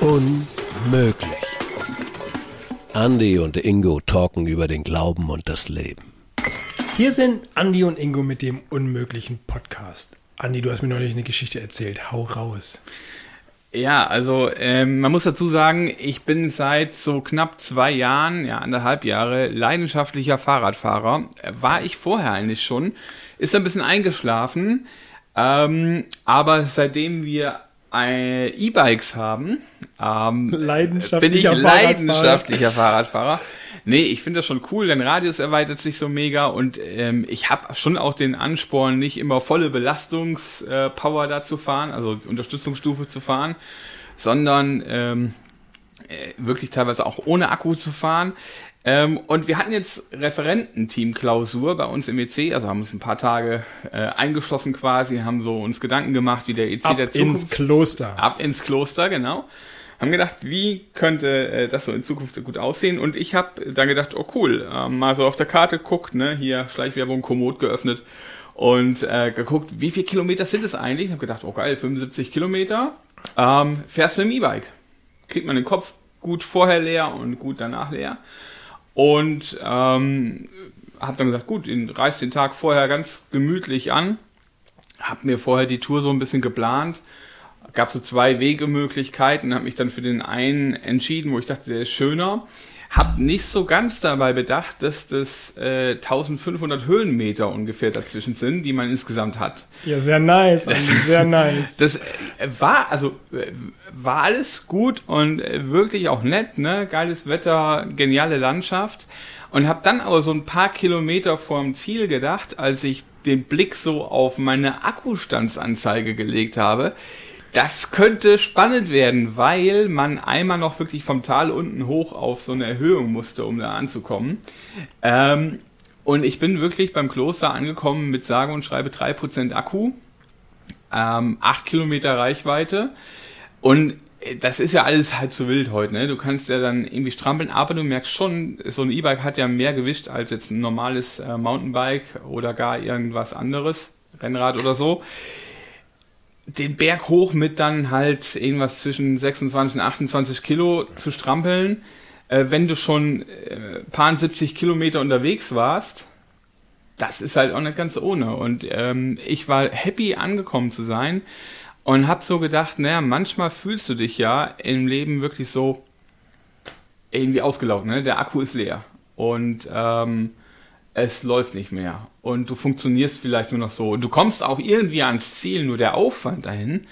Unmöglich. Andy und Ingo talken über den Glauben und das Leben. Hier sind Andy und Ingo mit dem unmöglichen Podcast. Andy, du hast mir neulich eine Geschichte erzählt. Hau raus. Ja, also ähm, man muss dazu sagen, ich bin seit so knapp zwei Jahren, ja anderthalb Jahre, leidenschaftlicher Fahrradfahrer. War ich vorher eigentlich schon, ist ein bisschen eingeschlafen, ähm, aber seitdem wir äh, E-Bikes haben, ähm, bin ich leidenschaftlicher Fahrradfahrer. Nee, ich finde das schon cool, dein Radius erweitert sich so mega und ähm, ich habe schon auch den Ansporn, nicht immer volle Belastungspower da zu fahren, also Unterstützungsstufe zu fahren, sondern ähm, äh, wirklich teilweise auch ohne Akku zu fahren. Ähm, und wir hatten jetzt Referententeam-Klausur bei uns im EC, also haben uns ein paar Tage äh, eingeschlossen quasi, haben so uns Gedanken gemacht, wie der EC ab der Zukunft. ins Kloster. Ab ins Kloster, genau. Haben gedacht, wie könnte äh, das so in Zukunft gut aussehen? Und ich habe dann gedacht, oh cool, äh, mal so auf der Karte guckt, ne, hier Schleichwerbung Komoot geöffnet und äh, geguckt, wie viele Kilometer sind es eigentlich? Ich habe gedacht, oh geil, 75 Kilometer. Ähm, fährst mit dem E-Bike. Kriegt man den Kopf gut vorher leer und gut danach leer. Und ähm, habe dann gesagt, gut, ich reiß den Tag vorher ganz gemütlich an. Hab mir vorher die Tour so ein bisschen geplant. Gab so zwei Wegemöglichkeiten, habe mich dann für den einen entschieden, wo ich dachte, der ist schöner. Hab nicht so ganz dabei bedacht, dass das äh, 1500 Höhenmeter ungefähr dazwischen sind, die man insgesamt hat. Ja, sehr nice, also sehr nice. Das äh, war also äh, war alles gut und äh, wirklich auch nett, ne? Geiles Wetter, geniale Landschaft und habe dann aber so ein paar Kilometer vorm Ziel gedacht, als ich den Blick so auf meine Akkustandsanzeige gelegt habe das könnte spannend werden, weil man einmal noch wirklich vom Tal unten hoch auf so eine Erhöhung musste, um da anzukommen. Ähm, und ich bin wirklich beim Kloster angekommen mit sage und schreibe 3% Akku, ähm, 8 Kilometer Reichweite. Und das ist ja alles halb so wild heute, ne? Du kannst ja dann irgendwie strampeln, aber du merkst schon, so ein E-Bike hat ja mehr Gewicht als jetzt ein normales äh, Mountainbike oder gar irgendwas anderes, Rennrad oder so den Berg hoch mit dann halt irgendwas zwischen 26 und 28 Kilo zu strampeln, äh, wenn du schon äh, paar 70 Kilometer unterwegs warst, das ist halt auch nicht ganz ohne. Und ähm, ich war happy angekommen zu sein und hab so gedacht, naja, manchmal fühlst du dich ja im Leben wirklich so irgendwie ausgelaugt, ne? Der Akku ist leer. Und ähm, es läuft nicht mehr und du funktionierst vielleicht nur noch so. Du kommst auch irgendwie ans Ziel, nur der Aufwand dahin,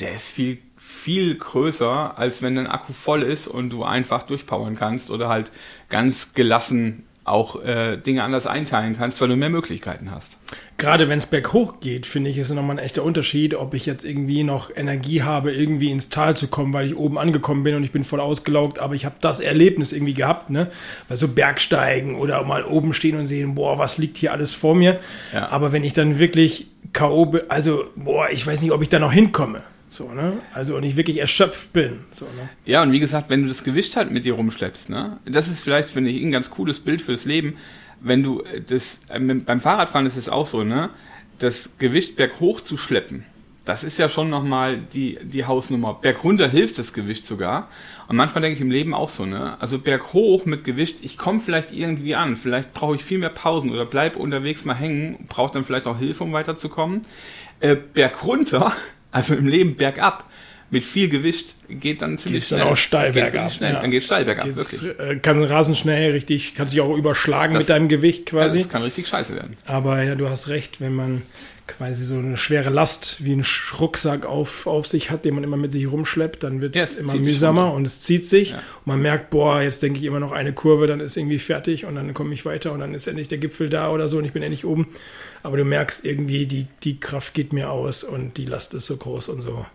der ist viel, viel größer, als wenn dein Akku voll ist und du einfach durchpowern kannst oder halt ganz gelassen auch äh, Dinge anders einteilen kannst, weil du mehr Möglichkeiten hast. Gerade wenn es berghoch geht, finde ich, ist nochmal ein echter Unterschied, ob ich jetzt irgendwie noch Energie habe, irgendwie ins Tal zu kommen, weil ich oben angekommen bin und ich bin voll ausgelaugt, aber ich habe das Erlebnis irgendwie gehabt, ne? Weil so Bergsteigen oder mal oben stehen und sehen, boah, was liegt hier alles vor mir. Ja. Aber wenn ich dann wirklich K.O. also, boah, ich weiß nicht, ob ich da noch hinkomme. So, ne? Also und ich wirklich erschöpft bin. So, ne? Ja, und wie gesagt, wenn du das Gewicht halt mit dir rumschleppst, ne? Das ist vielleicht, finde ich, ein ganz cooles Bild fürs Leben. Wenn du das, äh, beim Fahrradfahren ist es auch so, ne? Das Gewicht berghoch zu schleppen, das ist ja schon nochmal die, die Hausnummer. Bergunter hilft das Gewicht sogar. Und manchmal denke ich im Leben auch so, ne? Also berghoch mit Gewicht, ich komme vielleicht irgendwie an. Vielleicht brauche ich viel mehr Pausen oder bleib unterwegs mal hängen, brauche dann vielleicht auch Hilfe, um weiterzukommen. Äh, bergunter also im Leben bergab mit viel Gewicht geht dann ziemlich Geht's schnell. dann auch steil bergab. Schnell. Ja. Dann geht steil bergab, Geht's, wirklich. Äh, kann rasend schnell richtig, kann sich auch überschlagen das, mit deinem Gewicht quasi. Ja, das kann richtig scheiße werden. Aber ja, du hast recht, wenn man quasi so eine schwere Last wie ein Rucksack auf, auf sich hat, den man immer mit sich rumschleppt, dann wird es ja, immer mühsamer und es zieht sich. Ja. Und man merkt, boah, jetzt denke ich immer noch eine Kurve, dann ist irgendwie fertig und dann komme ich weiter und dann ist endlich der Gipfel da oder so und ich bin endlich oben. Aber du merkst irgendwie, die, die Kraft geht mir aus und die Last ist so groß und so.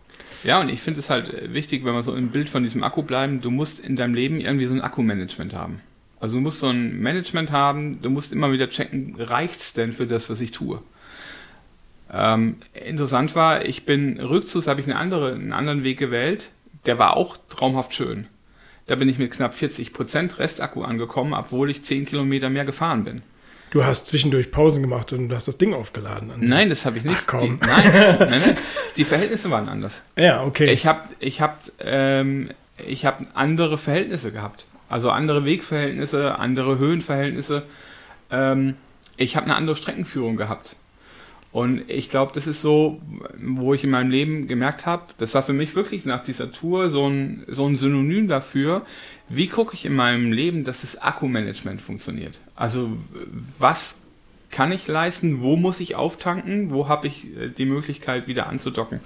Ja, und ich finde es halt wichtig, wenn wir so im Bild von diesem Akku bleiben, du musst in deinem Leben irgendwie so ein Akkumanagement haben. Also du musst so ein Management haben, du musst immer wieder checken, reicht's denn für das, was ich tue? Ähm, interessant war, ich bin rückzugs, habe ich eine andere, einen anderen Weg gewählt, der war auch traumhaft schön. Da bin ich mit knapp 40% Restakku angekommen, obwohl ich 10 Kilometer mehr gefahren bin. Du hast zwischendurch Pausen gemacht und du hast das Ding aufgeladen. Nein, das habe ich nicht. Ach, komm. Die, nein, nein, nein, die Verhältnisse waren anders. Ja, okay. Ich habe ich hab, ähm, ich hab andere Verhältnisse gehabt. Also andere Wegverhältnisse, andere Höhenverhältnisse. Ähm, ich habe eine andere Streckenführung gehabt. Und ich glaube, das ist so, wo ich in meinem Leben gemerkt habe, das war für mich wirklich nach dieser Tour so ein, so ein Synonym dafür, wie gucke ich in meinem Leben, dass das Akkumanagement funktioniert. Also was kann ich leisten, wo muss ich auftanken, wo habe ich äh, die Möglichkeit wieder anzudocken,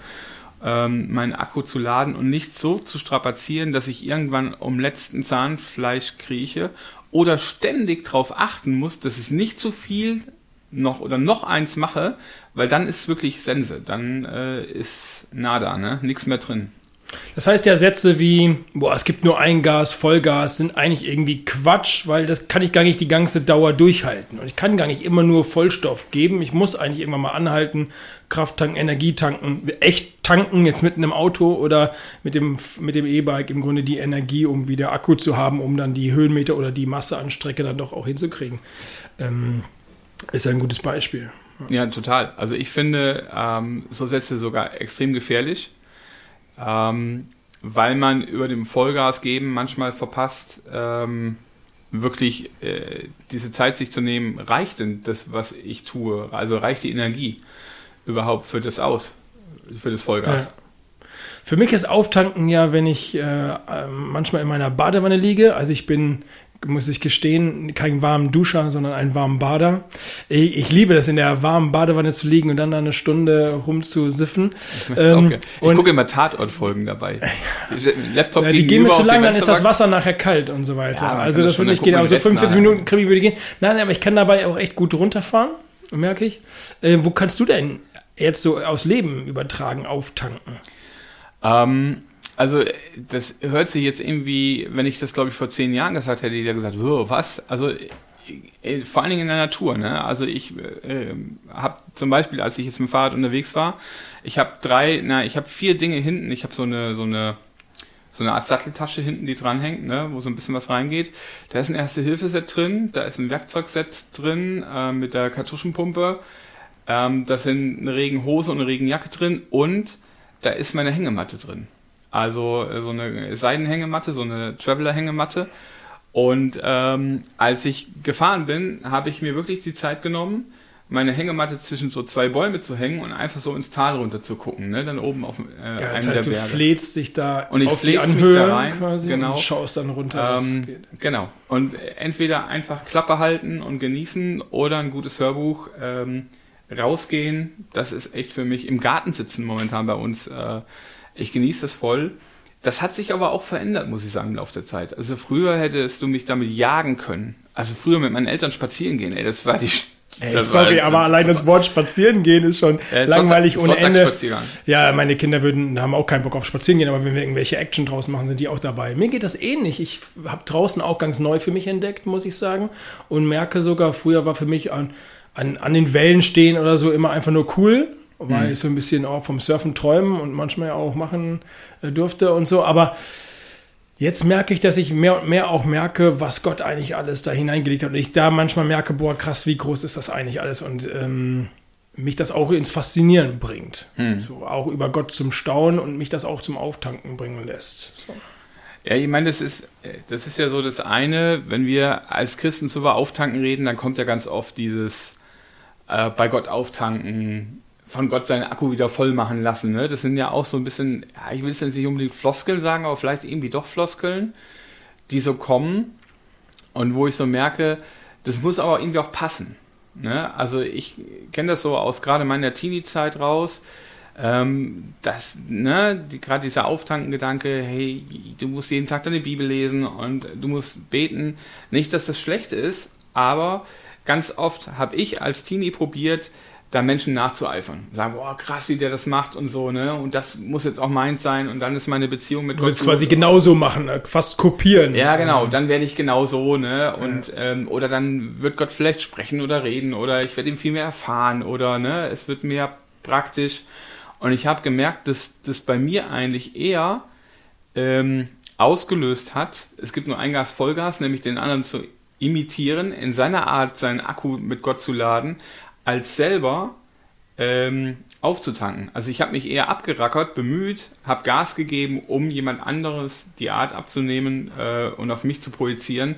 ähm, meinen Akku zu laden und nicht so zu strapazieren, dass ich irgendwann um letzten Zahnfleisch krieche oder ständig darauf achten muss, dass ich nicht zu viel noch oder noch eins mache, weil dann ist wirklich Sense, dann äh, ist nada, ne? Nichts mehr drin. Das heißt ja Sätze wie, boah, es gibt nur ein Gas, Vollgas, sind eigentlich irgendwie Quatsch, weil das kann ich gar nicht die ganze Dauer durchhalten. Und ich kann gar nicht immer nur Vollstoff geben. Ich muss eigentlich irgendwann mal anhalten, Kraft tanken, Energie tanken, echt tanken, jetzt mit einem Auto oder mit dem mit dem E-Bike im Grunde die Energie, um wieder Akku zu haben, um dann die Höhenmeter oder die Masse an Strecke dann doch auch hinzukriegen. Ähm, ist ein gutes Beispiel. Ja, total. Also ich finde ähm, so Sätze sogar extrem gefährlich, ähm, weil man über dem Vollgas geben manchmal verpasst, ähm, wirklich äh, diese Zeit sich zu nehmen, reicht denn das, was ich tue? Also reicht die Energie überhaupt für das aus, für das Vollgas? Ja. Für mich ist Auftanken ja, wenn ich äh, manchmal in meiner Badewanne liege. Also ich bin muss ich gestehen, kein warmen Duscher, sondern einen warmen Bader. Ich, ich, liebe das, in der warmen Badewanne zu liegen und dann da eine Stunde rumzusiffen. Ich, ähm, ich gucke immer Tatortfolgen dabei. Laptop ja, die gehen mir zu lang, dann ist das Wasser nachher kalt und so weiter. Ja, also das würde nicht gehen, aber so 45 Minuten Krimi würde gehen. Nein, aber ich kann dabei auch echt gut runterfahren, merke ich. Äh, wo kannst du denn jetzt so aus Leben übertragen, auftanken? Ähm, also das hört sich jetzt irgendwie, wenn ich das glaube ich vor zehn Jahren gesagt hätte, jeder gesagt, was? Also äh, vor allen Dingen in der Natur. Ne? Also ich äh, habe zum Beispiel, als ich jetzt mit dem Fahrrad unterwegs war, ich habe drei, na, ich habe vier Dinge hinten. Ich habe so eine so eine so eine Art Satteltasche hinten, die dranhängt, ne, wo so ein bisschen was reingeht. Da ist ein Erste-Hilfe-Set drin, da ist ein Werkzeugset drin äh, mit der Kartuschenpumpe. Ähm, da sind eine Regenhose und eine Regenjacke drin und da ist meine Hängematte drin. Also äh, so eine Seidenhängematte, so eine Traveler-Hängematte. Und ähm, als ich gefahren bin, habe ich mir wirklich die Zeit genommen, meine Hängematte zwischen so zwei Bäume zu hängen und einfach so ins Tal runter zu gucken, ne? Dann oben auf äh, ja, das heißt, der Berge. Du flätst dich da und ich auf die Anhöhe da rein, quasi genau. und schaust dann runter. Ähm, genau. Und entweder einfach Klappe halten und genießen oder ein gutes Hörbuch ähm, rausgehen. Das ist echt für mich im Garten sitzen momentan bei uns. Äh, ich genieße das voll. Das hat sich aber auch verändert, muss ich sagen, im Laufe der Zeit. Also früher hättest du mich damit jagen können. Also früher mit meinen Eltern spazieren gehen, ey, das war die. Ey, sorry, aber allein das Wort spazieren gehen ist schon äh, langweilig Sonntag, ohne Ende. Ja, meine Kinder würden, haben auch keinen Bock auf spazieren gehen, aber wenn wir irgendwelche Action draußen machen, sind die auch dabei. Mir geht das ähnlich. Ich habe draußen auch ganz neu für mich entdeckt, muss ich sagen. Und merke sogar, früher war für mich an, an, an den Wellen stehen oder so immer einfach nur cool weil mhm. ich so ein bisschen auch vom Surfen träumen und manchmal auch machen äh, durfte und so. Aber jetzt merke ich, dass ich mehr und mehr auch merke, was Gott eigentlich alles da hineingelegt hat. Und ich da manchmal merke, boah, krass, wie groß ist das eigentlich alles? Und ähm, mich das auch ins Faszinieren bringt. Mhm. So, auch über Gott zum Staunen und mich das auch zum Auftanken bringen lässt. So. Ja, ich meine, das ist, das ist ja so das eine, wenn wir als Christen so über Auftanken reden, dann kommt ja ganz oft dieses äh, bei Gott auftanken, von Gott seinen Akku wieder voll machen lassen. Ne? Das sind ja auch so ein bisschen, ja, ich will es jetzt nicht unbedingt Floskeln sagen, aber vielleicht irgendwie doch Floskeln, die so kommen und wo ich so merke, das muss aber irgendwie auch passen. Ne? Also ich kenne das so aus gerade meiner Teenie-Zeit raus, ähm, dass, ne, die, gerade dieser Auftankengedanke, hey, du musst jeden Tag deine Bibel lesen und du musst beten. Nicht, dass das schlecht ist, aber ganz oft habe ich als Teenie probiert, da Menschen nachzueifern. Sagen, boah, krass, wie der das macht und so, ne? Und das muss jetzt auch meins sein und dann ist meine Beziehung mit du Gott. Du quasi genauso machen, ne? fast kopieren. Ja, genau, dann werde ich genau so, ne? Und, ja. ähm, oder dann wird Gott vielleicht sprechen oder reden oder ich werde ihm viel mehr erfahren oder, ne? Es wird mehr praktisch. Und ich habe gemerkt, dass das bei mir eigentlich eher ähm, ausgelöst hat. Es gibt nur ein Gas Vollgas, nämlich den anderen zu imitieren, in seiner Art seinen Akku mit Gott zu laden, als selber ähm, aufzutanken. Also ich habe mich eher abgerackert, bemüht, habe Gas gegeben, um jemand anderes die Art abzunehmen äh, und auf mich zu projizieren.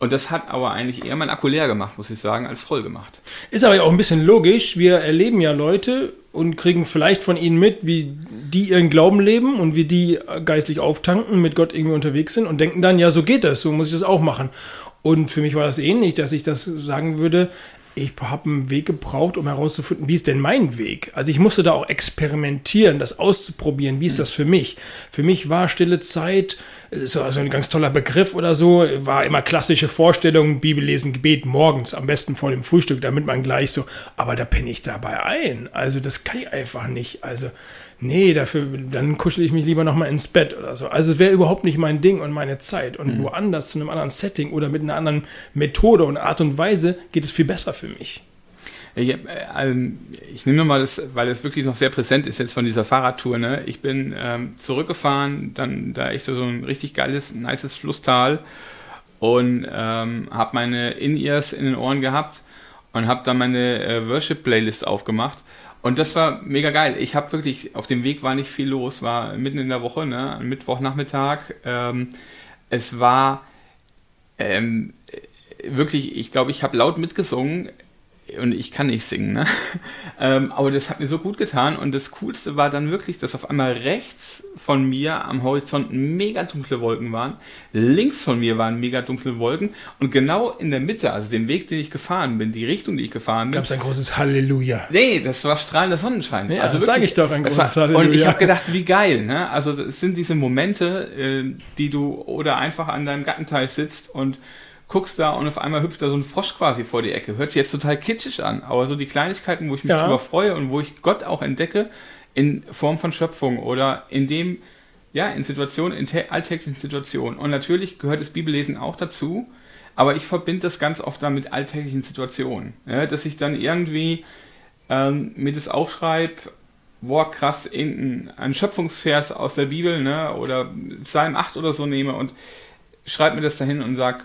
Und das hat aber eigentlich eher mein Akku leer gemacht, muss ich sagen, als voll gemacht. Ist aber ja auch ein bisschen logisch. Wir erleben ja Leute und kriegen vielleicht von ihnen mit, wie die ihren Glauben leben und wie die geistlich auftanken, mit Gott irgendwie unterwegs sind und denken dann, ja, so geht das, so muss ich das auch machen. Und für mich war das ähnlich, dass ich das sagen würde, ich habe einen Weg gebraucht, um herauszufinden, wie ist denn mein Weg? Also ich musste da auch experimentieren, das auszuprobieren, wie ist das für mich? Für mich war stille Zeit, ist also ein ganz toller Begriff oder so, war immer klassische Vorstellung, Bibellesen, Gebet morgens, am besten vor dem Frühstück, damit man gleich so, aber da penne ich dabei ein. Also das kann ich einfach nicht. Also nee, dafür, dann kuschel ich mich lieber nochmal ins Bett oder so. Also es wäre überhaupt nicht mein Ding und meine Zeit. Und mhm. woanders zu einem anderen Setting oder mit einer anderen Methode und Art und Weise geht es viel besser für mich. Ich, äh, ähm, ich nehme mal das, weil es wirklich noch sehr präsent ist jetzt von dieser Fahrradtour. Ne? Ich bin ähm, zurückgefahren, dann da echt so, so ein richtig geiles, nices Flusstal und ähm, habe meine In-Ears in den Ohren gehabt und habe dann meine äh, Worship-Playlist aufgemacht und das war mega geil. Ich habe wirklich, auf dem Weg war nicht viel los, war mitten in der Woche, ne, Mittwochnachmittag. Ähm, es war ähm, wirklich, ich glaube, ich habe laut mitgesungen und ich kann nicht singen, ne? ähm, aber das hat mir so gut getan und das Coolste war dann wirklich, dass auf einmal rechts von mir am Horizont mega dunkle Wolken waren, links von mir waren mega dunkle Wolken und genau in der Mitte, also den Weg, den ich gefahren bin, die Richtung, die ich gefahren bin. Gab es ein großes Halleluja. Nee, das war strahlender Sonnenschein. Ja, also sage ich doch, ein großes war, Halleluja. Und ich habe gedacht, wie geil, ne? Also es sind diese Momente, äh, die du oder einfach an deinem Gattenteil sitzt und guckst da und auf einmal hüpft da so ein Frosch quasi vor die Ecke. Hört sich jetzt total kitschig an, aber so die Kleinigkeiten, wo ich mich ja. drüber freue und wo ich Gott auch entdecke in Form von Schöpfung oder in dem, ja, in Situationen, in alltäglichen Situationen. Und natürlich gehört das Bibellesen auch dazu, aber ich verbinde das ganz oft dann mit alltäglichen Situationen. Ja, dass ich dann irgendwie ähm, mir das aufschreibe, boah, krass, irgendein Schöpfungsvers aus der Bibel, ne, oder Psalm 8 oder so nehme und schreibe mir das dahin und sag,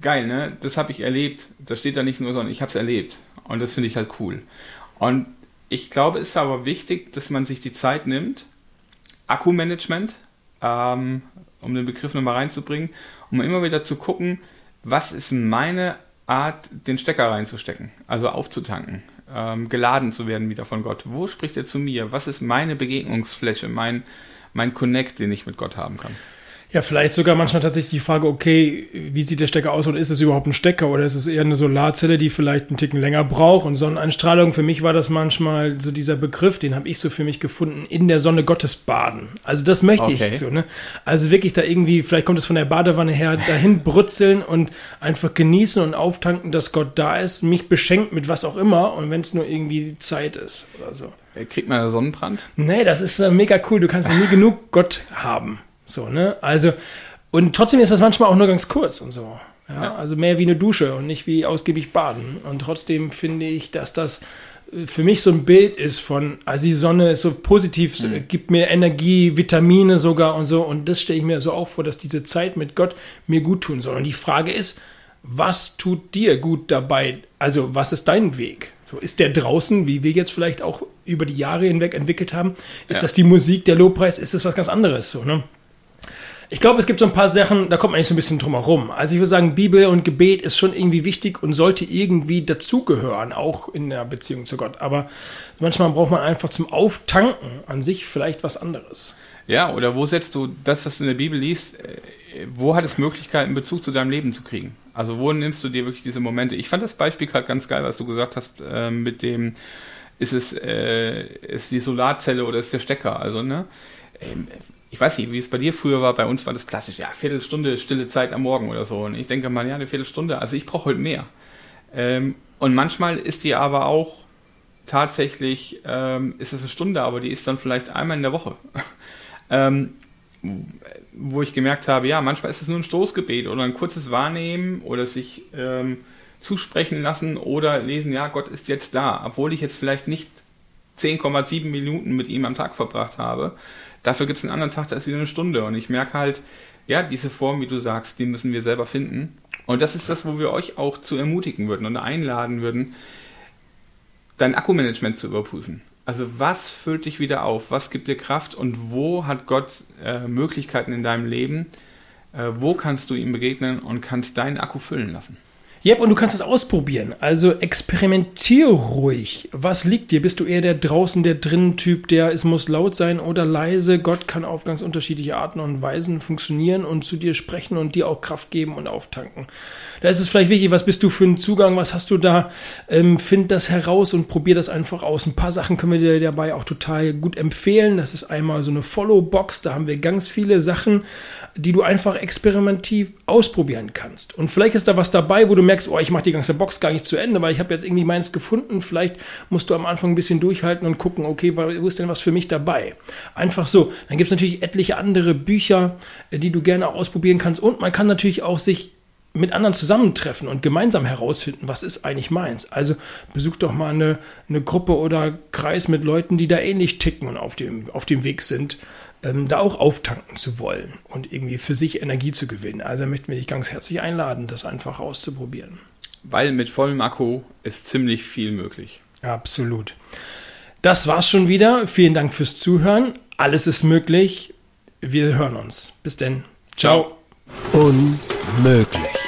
geil, ne? Das habe ich erlebt. Das steht da nicht nur, sondern ich habe es erlebt. Und das finde ich halt cool. Und ich glaube, es ist aber wichtig, dass man sich die Zeit nimmt, Akkumanagement, ähm, um den Begriff nochmal reinzubringen, um immer wieder zu gucken, was ist meine Art, den Stecker reinzustecken, also aufzutanken, ähm, geladen zu werden wieder von Gott. Wo spricht er zu mir? Was ist meine Begegnungsfläche, mein, mein Connect, den ich mit Gott haben kann? Ja, vielleicht sogar manchmal tatsächlich die Frage, okay, wie sieht der Stecker aus und ist es überhaupt ein Stecker oder ist es eher eine Solarzelle, die vielleicht einen Ticken länger braucht? Und Sonneneinstrahlung, für mich war das manchmal so dieser Begriff, den habe ich so für mich gefunden, in der Sonne Gottes baden. Also das möchte okay. ich so, ne? Also wirklich da irgendwie, vielleicht kommt es von der Badewanne her, dahin brutzeln und einfach genießen und auftanken, dass Gott da ist, mich beschenkt mit was auch immer und wenn es nur irgendwie Zeit ist oder so. Kriegt man Sonnenbrand? Nee, das ist äh, mega cool. Du kannst ja nie genug Gott haben. So, ne? Also, und trotzdem ist das manchmal auch nur ganz kurz und so. Ja? ja. Also mehr wie eine Dusche und nicht wie ausgiebig baden. Und trotzdem finde ich, dass das äh, für mich so ein Bild ist von, also die Sonne ist so positiv, mhm. gibt mir Energie, Vitamine sogar und so. Und das stelle ich mir so auch vor, dass diese Zeit mit Gott mir gut tun soll. Und die Frage ist, was tut dir gut dabei? Also, was ist dein Weg? So ist der draußen, wie wir jetzt vielleicht auch über die Jahre hinweg entwickelt haben, ist ja. das die Musik, der Lobpreis, ist das was ganz anderes, so, ne? Ich glaube, es gibt so ein paar Sachen, da kommt man nicht so ein bisschen drum herum. Also ich würde sagen, Bibel und Gebet ist schon irgendwie wichtig und sollte irgendwie dazugehören, auch in der Beziehung zu Gott. Aber manchmal braucht man einfach zum Auftanken an sich vielleicht was anderes. Ja, oder wo setzt du das, was du in der Bibel liest, äh, wo hat es Möglichkeiten, Bezug zu deinem Leben zu kriegen? Also wo nimmst du dir wirklich diese Momente? Ich fand das Beispiel gerade ganz geil, was du gesagt hast, äh, mit dem, ist es äh, ist die Solarzelle oder ist der Stecker? Also, ne? Ähm, ich weiß nicht, wie es bei dir früher war, bei uns war das klassisch, ja, Viertelstunde stille Zeit am Morgen oder so. Und ich denke mal, ja, eine Viertelstunde, also ich brauche heute mehr. Ähm, und manchmal ist die aber auch tatsächlich, ähm, ist es eine Stunde, aber die ist dann vielleicht einmal in der Woche. ähm, wo ich gemerkt habe, ja, manchmal ist es nur ein Stoßgebet oder ein kurzes Wahrnehmen oder sich ähm, zusprechen lassen oder lesen, ja, Gott ist jetzt da, obwohl ich jetzt vielleicht nicht 10,7 Minuten mit ihm am Tag verbracht habe, Dafür gibt es einen anderen Tag, da ist wieder eine Stunde. Und ich merke halt, ja, diese Form, wie du sagst, die müssen wir selber finden. Und das ist das, wo wir euch auch zu ermutigen würden und einladen würden, dein Akkumanagement zu überprüfen. Also was füllt dich wieder auf? Was gibt dir Kraft? Und wo hat Gott äh, Möglichkeiten in deinem Leben? Äh, wo kannst du ihm begegnen und kannst deinen Akku füllen lassen? Yep, und du kannst es ausprobieren. Also experimentier ruhig. Was liegt dir? Bist du eher der draußen, der drinnen Typ, der es muss laut sein oder leise? Gott kann auf ganz unterschiedliche Arten und Weisen funktionieren und zu dir sprechen und dir auch Kraft geben und auftanken. Da ist es vielleicht wichtig, was bist du für einen Zugang? Was hast du da? Ähm, find das heraus und probier das einfach aus. Ein paar Sachen können wir dir dabei auch total gut empfehlen. Das ist einmal so eine Follow-Box. Da haben wir ganz viele Sachen, die du einfach experimentativ ausprobieren kannst. Und vielleicht ist da was dabei, wo du merkst, oh, ich mache die ganze Box gar nicht zu Ende, weil ich habe jetzt irgendwie meins gefunden. Vielleicht musst du am Anfang ein bisschen durchhalten und gucken, okay, wo ist denn was für mich dabei? Einfach so. Dann gibt es natürlich etliche andere Bücher, äh, die du gerne auch ausprobieren kannst. Und man kann natürlich auch sich mit anderen zusammentreffen und gemeinsam herausfinden, was ist eigentlich meins. Also besuch doch mal eine, eine Gruppe oder Kreis mit Leuten, die da ähnlich ticken und auf dem, auf dem Weg sind ähm, da auch auftanken zu wollen und irgendwie für sich Energie zu gewinnen. Also möchten wir dich ganz herzlich einladen, das einfach auszuprobieren. Weil mit vollem Akku ist ziemlich viel möglich. Absolut. Das war's schon wieder. Vielen Dank fürs Zuhören. Alles ist möglich. Wir hören uns. Bis denn. Ciao. Unmöglich.